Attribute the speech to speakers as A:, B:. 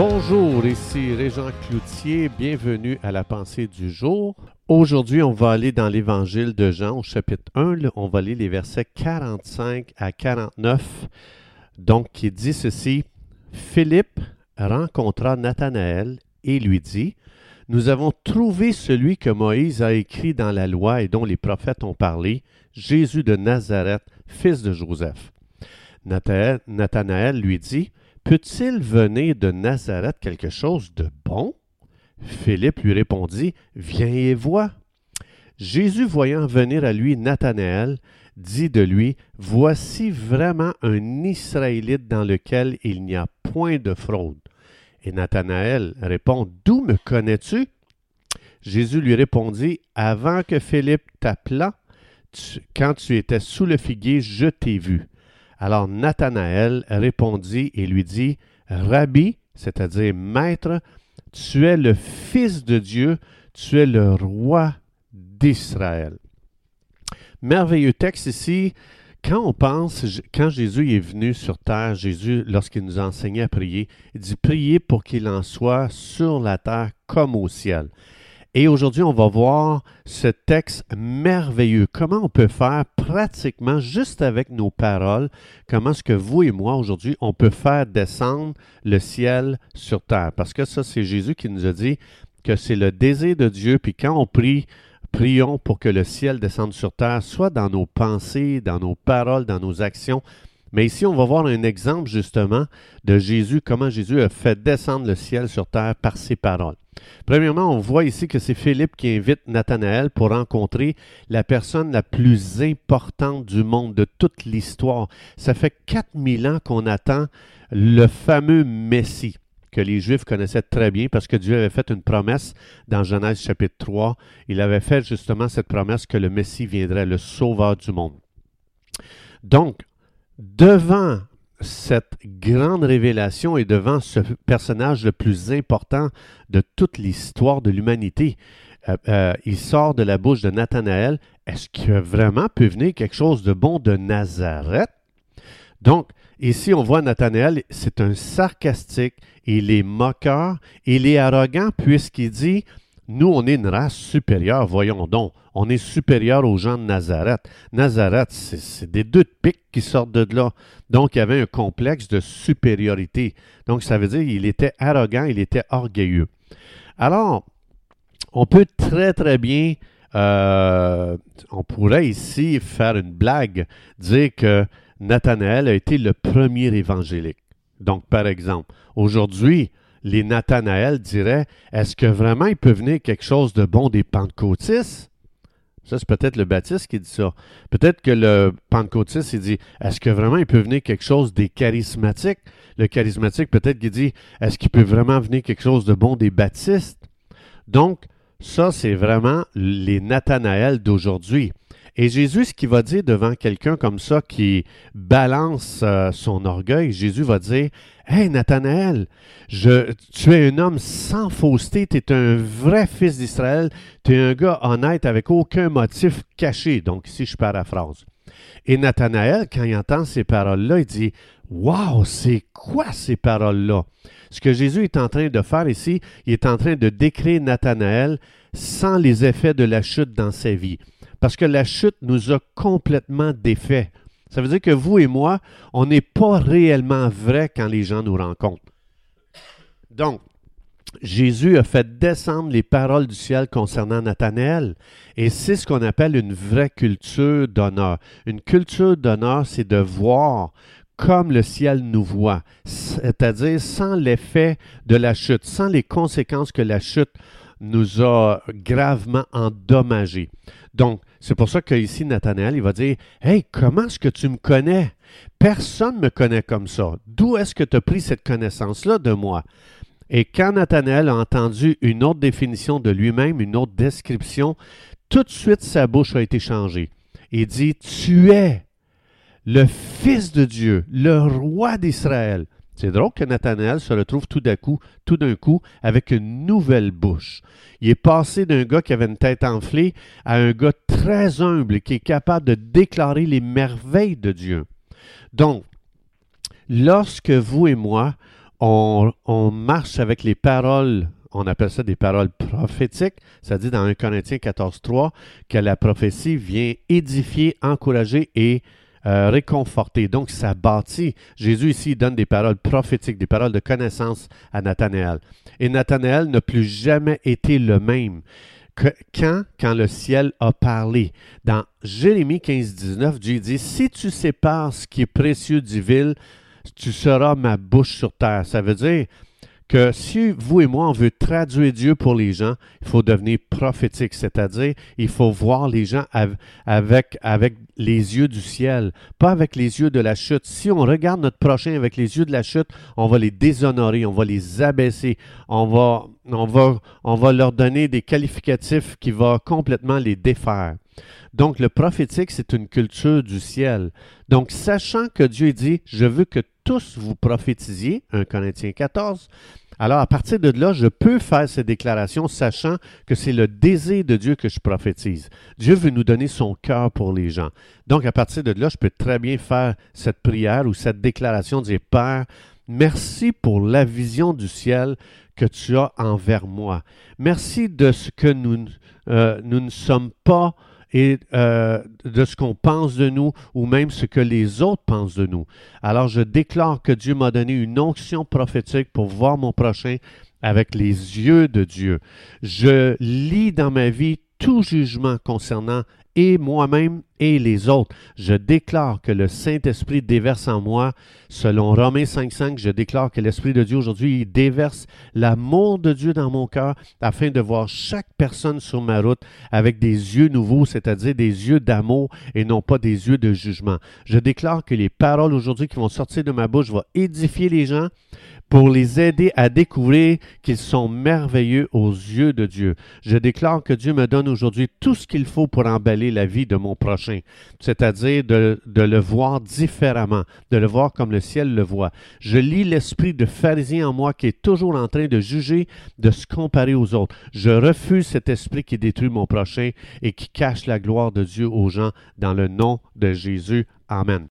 A: Bonjour, ici Régent Cloutier, bienvenue à la pensée du jour. Aujourd'hui, on va aller dans l'évangile de Jean au chapitre 1, on va lire les versets 45 à 49. Donc, qui dit ceci, Philippe rencontra Nathanaël et lui dit, Nous avons trouvé celui que Moïse a écrit dans la loi et dont les prophètes ont parlé, Jésus de Nazareth, fils de Joseph. Nathanaël lui dit, Peut-il venir de Nazareth quelque chose de bon? Philippe lui répondit, Viens et vois. Jésus, voyant venir à lui Nathanaël, dit de lui, Voici vraiment un Israélite dans lequel il n'y a point de fraude. Et Nathanaël répond, D'où me connais-tu? Jésus lui répondit, Avant que Philippe t'appelât, quand tu étais sous le figuier, je t'ai vu. Alors Nathanaël répondit et lui dit, Rabbi, c'est-à-dire Maître, tu es le Fils de Dieu, tu es le roi d'Israël. Merveilleux texte ici. Quand on pense, quand Jésus est venu sur terre, Jésus, lorsqu'il nous enseignait à prier, il dit Priez pour qu'il en soit sur la terre comme au ciel. Et aujourd'hui, on va voir ce texte merveilleux. Comment on peut faire pratiquement, juste avec nos paroles, comment est-ce que vous et moi, aujourd'hui, on peut faire descendre le ciel sur terre? Parce que ça, c'est Jésus qui nous a dit que c'est le désir de Dieu. Puis quand on prie, prions pour que le ciel descende sur terre, soit dans nos pensées, dans nos paroles, dans nos actions. Mais ici, on va voir un exemple justement de Jésus, comment Jésus a fait descendre le ciel sur terre par ses paroles. Premièrement, on voit ici que c'est Philippe qui invite Nathanaël pour rencontrer la personne la plus importante du monde de toute l'histoire. Ça fait 4000 ans qu'on attend le fameux Messie que les Juifs connaissaient très bien parce que Dieu avait fait une promesse dans Genèse chapitre 3. Il avait fait justement cette promesse que le Messie viendrait, le Sauveur du monde. Donc, devant cette grande révélation et devant ce personnage le plus important de toute l'histoire de l'humanité. Euh, euh, il sort de la bouche de Nathanaël. Est-ce que vraiment peut venir quelque chose de bon de Nazareth? Donc, ici, on voit Nathanaël, c'est un sarcastique, il est moqueur, il est arrogant puisqu'il dit nous, on est une race supérieure, voyons donc. On est supérieur aux gens de Nazareth. Nazareth, c'est des deux de pique qui sortent de là. Donc, il y avait un complexe de supériorité. Donc, ça veut dire qu'il était arrogant, il était orgueilleux. Alors, on peut très, très bien, euh, on pourrait ici faire une blague, dire que Nathanaël a été le premier évangélique. Donc, par exemple, aujourd'hui, les Nathanaël diraient Est-ce que vraiment il peut venir quelque chose de bon des Pentecôtistes? Ça, c'est peut-être le Baptiste qui dit ça. Peut-être que le Pentecôtiste, il dit Est-ce que vraiment il peut venir quelque chose des charismatiques? Le charismatique, peut-être qu'il dit Est-ce qu'il peut vraiment venir quelque chose de bon des baptistes? Donc, ça, c'est vraiment les Nathanaël d'aujourd'hui. Et Jésus, ce qu'il va dire devant quelqu'un comme ça qui balance euh, son orgueil, Jésus va dire Hey Nathanaël, tu es un homme sans fausseté, tu es un vrai fils d'Israël, tu es un gars honnête avec aucun motif caché. Donc ici, je paraphrase. Et Nathanaël, quand il entend ces paroles-là, il dit Waouh, c'est quoi ces paroles-là Ce que Jésus est en train de faire ici, il est en train de décrire Nathanaël sans les effets de la chute dans sa vie. Parce que la chute nous a complètement défait. Ça veut dire que vous et moi, on n'est pas réellement vrai quand les gens nous rencontrent. Donc, Jésus a fait descendre les paroles du ciel concernant Nathanaël. Et c'est ce qu'on appelle une vraie culture d'honneur. Une culture d'honneur, c'est de voir comme le ciel nous voit, c'est-à-dire sans l'effet de la chute, sans les conséquences que la chute nous a gravement endommagés. Donc, c'est pour ça qu'ici, Nathanaël, il va dire Hey, comment est-ce que tu me connais? Personne ne me connaît comme ça. D'où est-ce que tu as pris cette connaissance-là de moi Et quand Nathanaël a entendu une autre définition de lui-même, une autre description, tout de suite sa bouche a été changée. Il dit Tu es le Fils de Dieu, le roi d'Israël. C'est drôle que Nathanaël se retrouve tout d'un coup, tout d'un coup, avec une nouvelle bouche. Il est passé d'un gars qui avait une tête enflée à un gars très humble qui est capable de déclarer les merveilles de Dieu. Donc, lorsque vous et moi, on, on marche avec les paroles on appelle ça des paroles prophétiques. Ça dit dans 1 Corinthiens 14.3 que la prophétie vient édifier, encourager et euh, réconforter. Donc, ça bâtit. Jésus ici donne des paroles prophétiques, des paroles de connaissance à Nathanaël. Et Nathanaël n'a plus jamais été le même. Que, quand, quand le ciel a parlé. Dans Jérémie 15, 19, Dieu dit, Si tu sépares ce qui est précieux du vil, tu seras ma bouche sur terre. Ça veut dire, que si vous et moi, on veut traduire Dieu pour les gens, il faut devenir prophétique, c'est-à-dire il faut voir les gens avec, avec les yeux du ciel, pas avec les yeux de la chute. Si on regarde notre prochain avec les yeux de la chute, on va les déshonorer, on va les abaisser, on va, on va, on va leur donner des qualificatifs qui vont complètement les défaire. Donc, le prophétique, c'est une culture du ciel. Donc, sachant que Dieu dit, je veux que tous vous prophétisiez, 1 Corinthiens 14, alors à partir de là, je peux faire ces déclarations sachant que c'est le désir de Dieu que je prophétise. Dieu veut nous donner son cœur pour les gens. Donc à partir de là, je peux très bien faire cette prière ou cette déclaration, dire Père, merci pour la vision du ciel que tu as envers moi. Merci de ce que nous, euh, nous ne sommes pas et euh, de ce qu'on pense de nous ou même ce que les autres pensent de nous. Alors je déclare que Dieu m'a donné une onction prophétique pour voir mon prochain avec les yeux de Dieu. Je lis dans ma vie tout jugement concernant et moi-même et les autres. Je déclare que le Saint-Esprit déverse en moi, selon Romains 5.5, je déclare que l'Esprit de Dieu aujourd'hui déverse l'amour de Dieu dans mon cœur afin de voir chaque personne sur ma route avec des yeux nouveaux, c'est-à-dire des yeux d'amour et non pas des yeux de jugement. Je déclare que les paroles aujourd'hui qui vont sortir de ma bouche vont édifier les gens, pour les aider à découvrir qu'ils sont merveilleux aux yeux de Dieu. Je déclare que Dieu me donne aujourd'hui tout ce qu'il faut pour emballer la vie de mon prochain, c'est-à-dire de, le voir différemment, de le voir comme le ciel le voit. Je lis l'esprit de pharisien en moi qui est toujours en train de juger, de se comparer aux autres. Je refuse cet esprit qui détruit mon prochain et qui cache la gloire de Dieu aux gens dans le nom de Jésus. Amen.